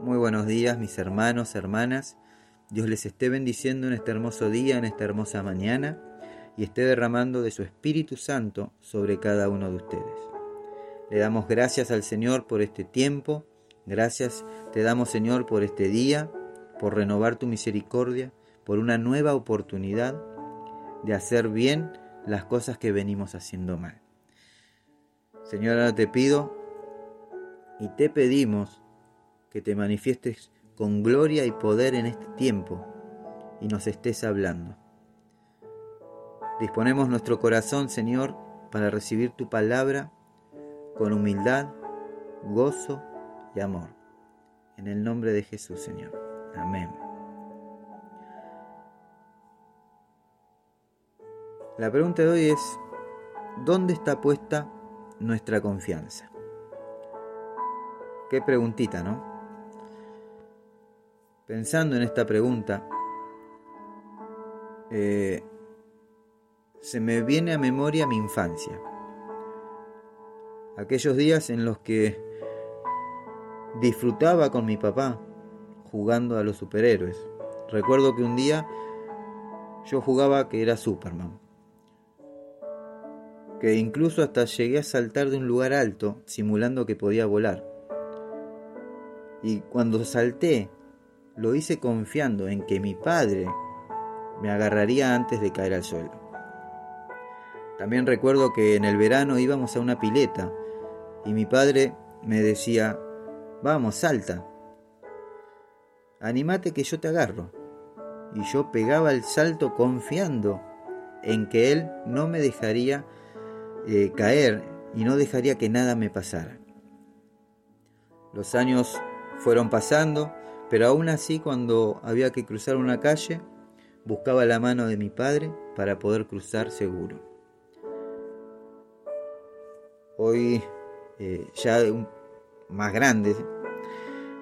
Muy buenos días mis hermanos, hermanas. Dios les esté bendiciendo en este hermoso día, en esta hermosa mañana, y esté derramando de su Espíritu Santo sobre cada uno de ustedes. Le damos gracias al Señor por este tiempo, gracias te damos Señor por este día, por renovar tu misericordia, por una nueva oportunidad de hacer bien las cosas que venimos haciendo mal. Señor, ahora te pido y te pedimos que te manifiestes con gloria y poder en este tiempo y nos estés hablando. Disponemos nuestro corazón, Señor, para recibir tu palabra con humildad, gozo y amor. En el nombre de Jesús, Señor. Amén. La pregunta de hoy es, ¿dónde está puesta nuestra confianza? Qué preguntita, ¿no? Pensando en esta pregunta, eh, se me viene a memoria mi infancia. Aquellos días en los que disfrutaba con mi papá jugando a los superhéroes. Recuerdo que un día yo jugaba que era Superman que incluso hasta llegué a saltar de un lugar alto, simulando que podía volar. Y cuando salté, lo hice confiando en que mi padre me agarraría antes de caer al suelo. También recuerdo que en el verano íbamos a una pileta y mi padre me decía, vamos, salta, animate que yo te agarro. Y yo pegaba el salto confiando en que él no me dejaría eh, caer y no dejaría que nada me pasara. Los años fueron pasando, pero aún así cuando había que cruzar una calle, buscaba la mano de mi padre para poder cruzar seguro. Hoy, eh, ya más grande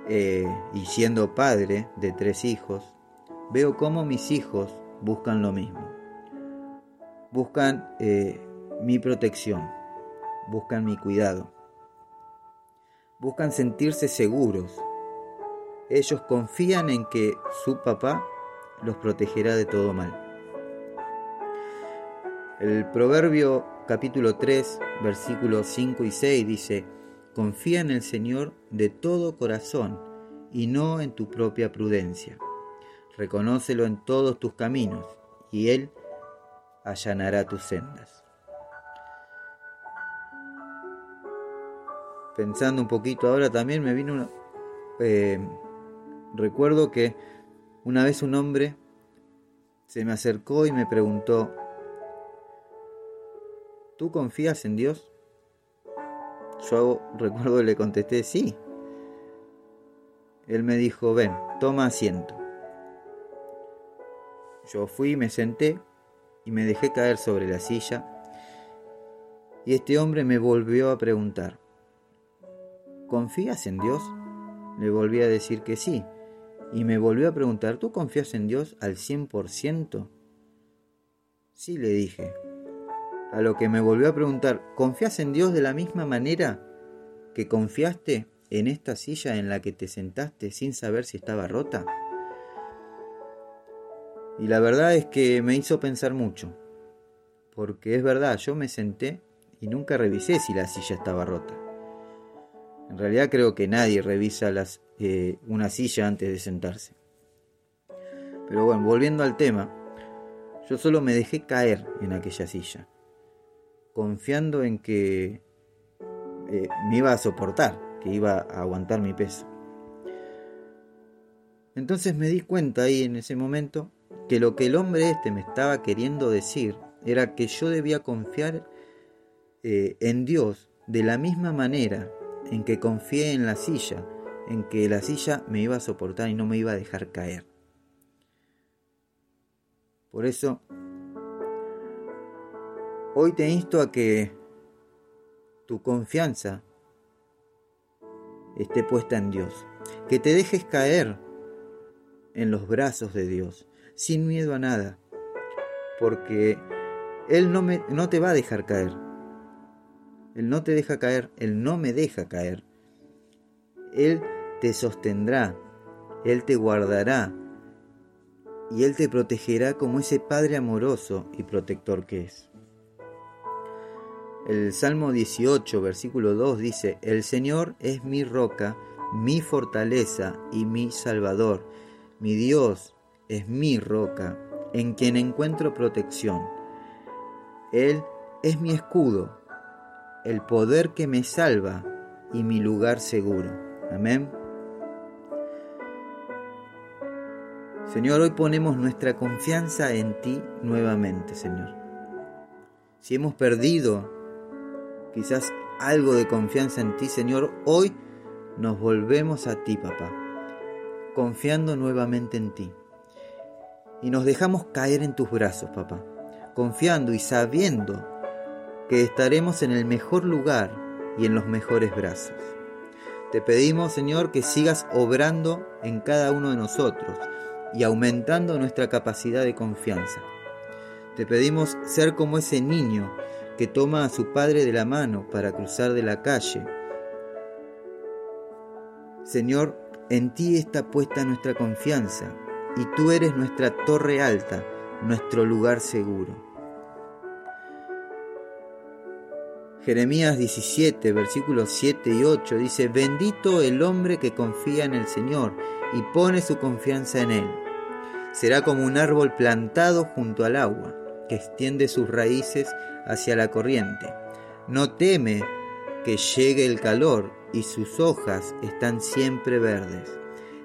eh, y siendo padre de tres hijos, veo cómo mis hijos buscan lo mismo. Buscan mi protección, buscan mi cuidado, buscan sentirse seguros. Ellos confían en que su papá los protegerá de todo mal. El proverbio capítulo 3, versículos 5 y 6 dice, confía en el Señor de todo corazón y no en tu propia prudencia. Reconócelo en todos tus caminos y Él allanará tus sendas. pensando un poquito ahora también me vino una... Eh, recuerdo que una vez un hombre se me acercó y me preguntó, ¿tú confías en Dios? Yo recuerdo que le contesté, sí. Él me dijo, ven, toma asiento. Yo fui, me senté y me dejé caer sobre la silla. Y este hombre me volvió a preguntar, ¿confías en Dios? Le volví a decir que sí. Y me volvió a preguntar, ¿tú confías en Dios al 100%? Sí, le dije. A lo que me volvió a preguntar, ¿confías en Dios de la misma manera que confiaste en esta silla en la que te sentaste sin saber si estaba rota? Y la verdad es que me hizo pensar mucho, porque es verdad, yo me senté y nunca revisé si la silla estaba rota. En realidad creo que nadie revisa eh, una silla antes de sentarse. Pero bueno, volviendo al tema, yo solo me dejé caer en aquella silla, confiando en que eh, me iba a soportar, que iba a aguantar mi peso. Entonces me di cuenta ahí en ese momento que lo que el hombre este me estaba queriendo decir era que yo debía confiar eh, en Dios de la misma manera en que confié en la silla, en que la silla me iba a soportar y no me iba a dejar caer. Por eso, hoy te insto a que tu confianza esté puesta en Dios, que te dejes caer en los brazos de Dios, sin miedo a nada, porque Él no, me, no te va a dejar caer, él no te deja caer, Él no me deja caer. Él te sostendrá, Él te guardará y Él te protegerá como ese Padre amoroso y protector que es. El Salmo 18, versículo 2 dice, El Señor es mi roca, mi fortaleza y mi salvador. Mi Dios es mi roca, en quien encuentro protección. Él es mi escudo, el poder que me salva y mi lugar seguro. Amén. Señor, hoy ponemos nuestra confianza en ti nuevamente, Señor. Si hemos perdido quizás algo de confianza en ti, Señor, hoy nos volvemos a ti, papá, confiando nuevamente en ti. Y nos dejamos caer en tus brazos, papá, confiando y sabiendo que estaremos en el mejor lugar y en los mejores brazos. Te pedimos, Señor, que sigas obrando en cada uno de nosotros y aumentando nuestra capacidad de confianza. Te pedimos ser como ese niño que toma a su padre de la mano para cruzar de la calle. Señor, en ti está puesta nuestra confianza y tú eres nuestra torre alta, nuestro lugar seguro. Jeremías 17, versículos 7 y 8 dice, bendito el hombre que confía en el Señor y pone su confianza en Él. Será como un árbol plantado junto al agua, que extiende sus raíces hacia la corriente. No teme que llegue el calor y sus hojas están siempre verdes.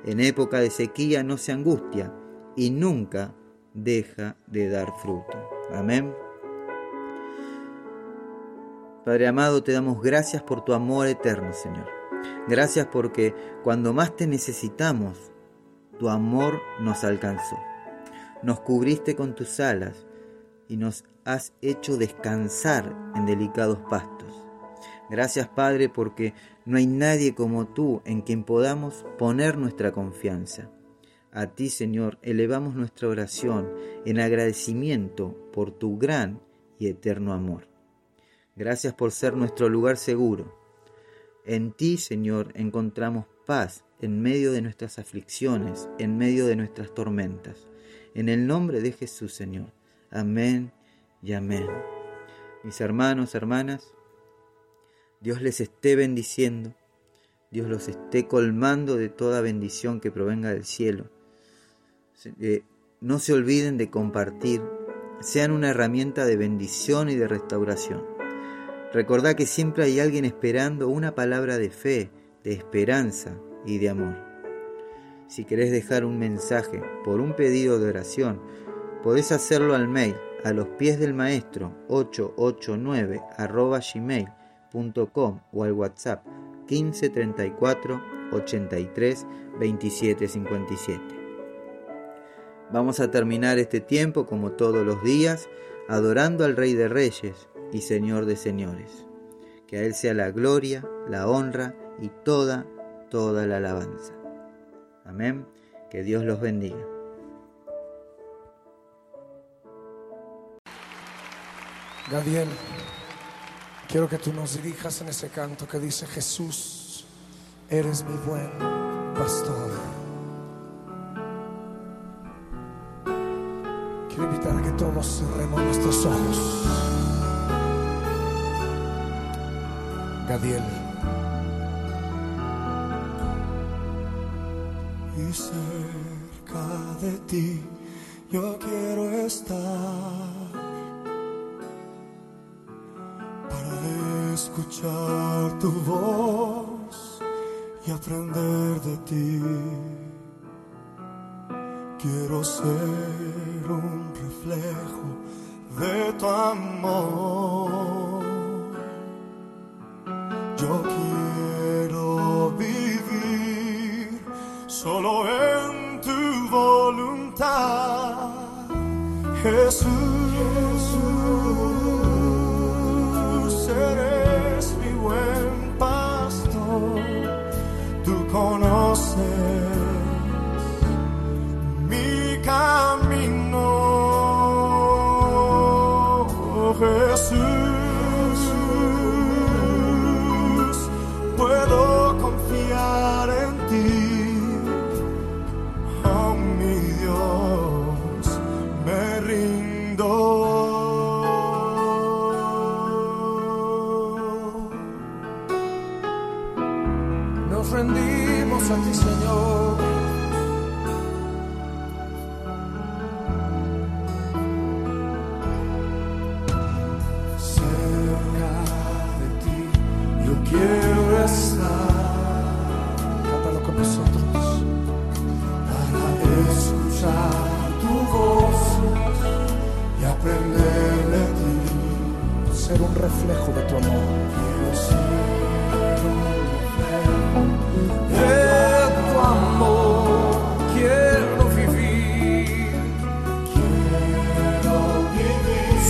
En época de sequía no se angustia y nunca deja de dar fruto. Amén. Padre amado, te damos gracias por tu amor eterno, Señor. Gracias porque cuando más te necesitamos, tu amor nos alcanzó. Nos cubriste con tus alas y nos has hecho descansar en delicados pastos. Gracias Padre porque no hay nadie como tú en quien podamos poner nuestra confianza. A ti Señor elevamos nuestra oración en agradecimiento por tu gran y eterno amor. Gracias por ser nuestro lugar seguro. En ti, Señor, encontramos paz en medio de nuestras aflicciones, en medio de nuestras tormentas. En el nombre de Jesús, Señor. Amén y amén. Mis hermanos, hermanas, Dios les esté bendiciendo, Dios los esté colmando de toda bendición que provenga del cielo. Eh, no se olviden de compartir, sean una herramienta de bendición y de restauración. Recordá que siempre hay alguien esperando una palabra de fe, de esperanza y de amor. Si querés dejar un mensaje por un pedido de oración, podés hacerlo al mail a los pies del maestro 889 gmail.com o al WhatsApp 1534 83 27 57. Vamos a terminar este tiempo como todos los días adorando al Rey de Reyes y Señor de señores. Que a Él sea la gloria, la honra y toda, toda la alabanza. Amén. Que Dios los bendiga. Gadiel, quiero que tú nos dirijas en ese canto que dice Jesús, eres mi buen pastor. Quiero invitar a que todos cerremos nuestros ojos. Gadiel. Y cerca de ti yo quiero estar para escuchar tu voz y aprender de ti. Quiero ser un reflejo de tu amor. Yo quiero vivir solo en tu voluntad, Jesús. Jesús, eres mi buen pastor, tú conoces mi camino, Jesús.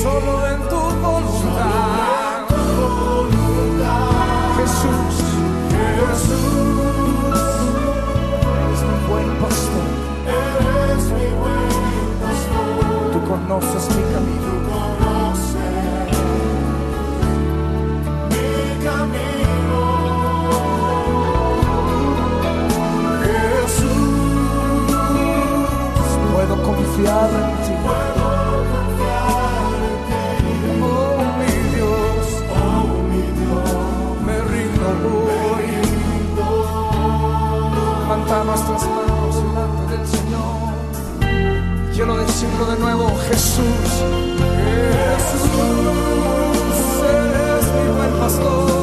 Solo en tu voluntad. Jesús, Jesús, eres mi buen pastor. eres mi buen pastor. Tú conoces mi camino. Conoces mi camino. Jesús, puedo confiar en ti. Puedo decirlo de nuevo, Jesús. Jesús, eres mi buen pastor.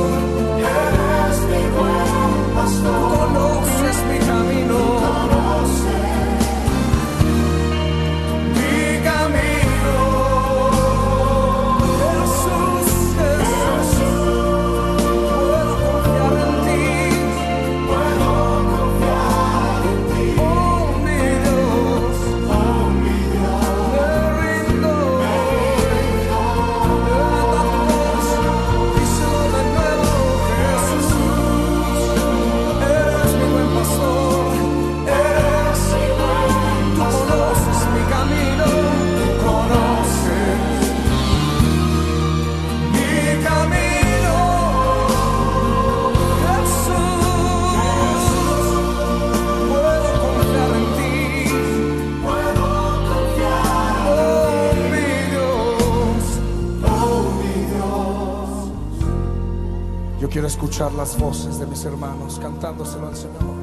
Escuchar las voces de mis hermanos cantándoselo al Señor.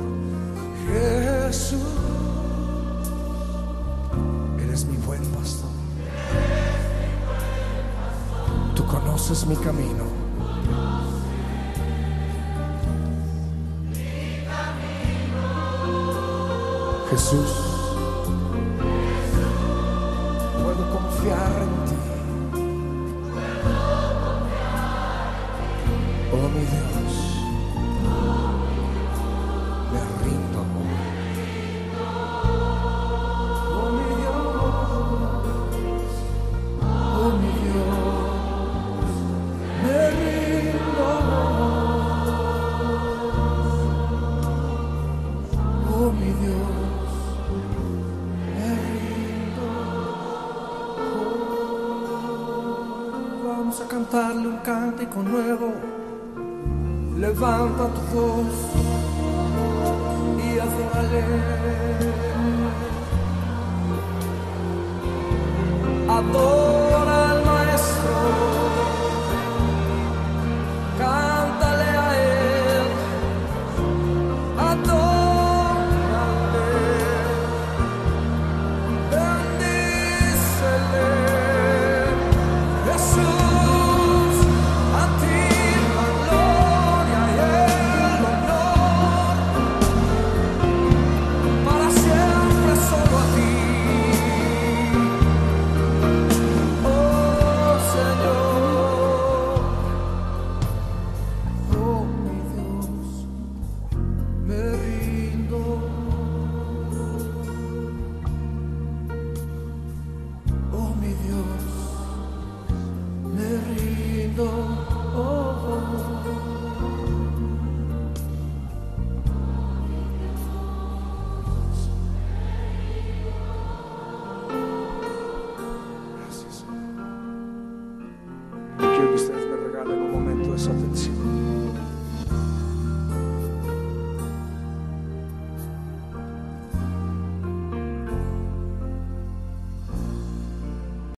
Jesús, eres mi buen pastor. Tú conoces mi camino. Jesús, puedo confiar en ti. cántico nuevo, levanta tu voz y hazlo valer. Adora al Maestro.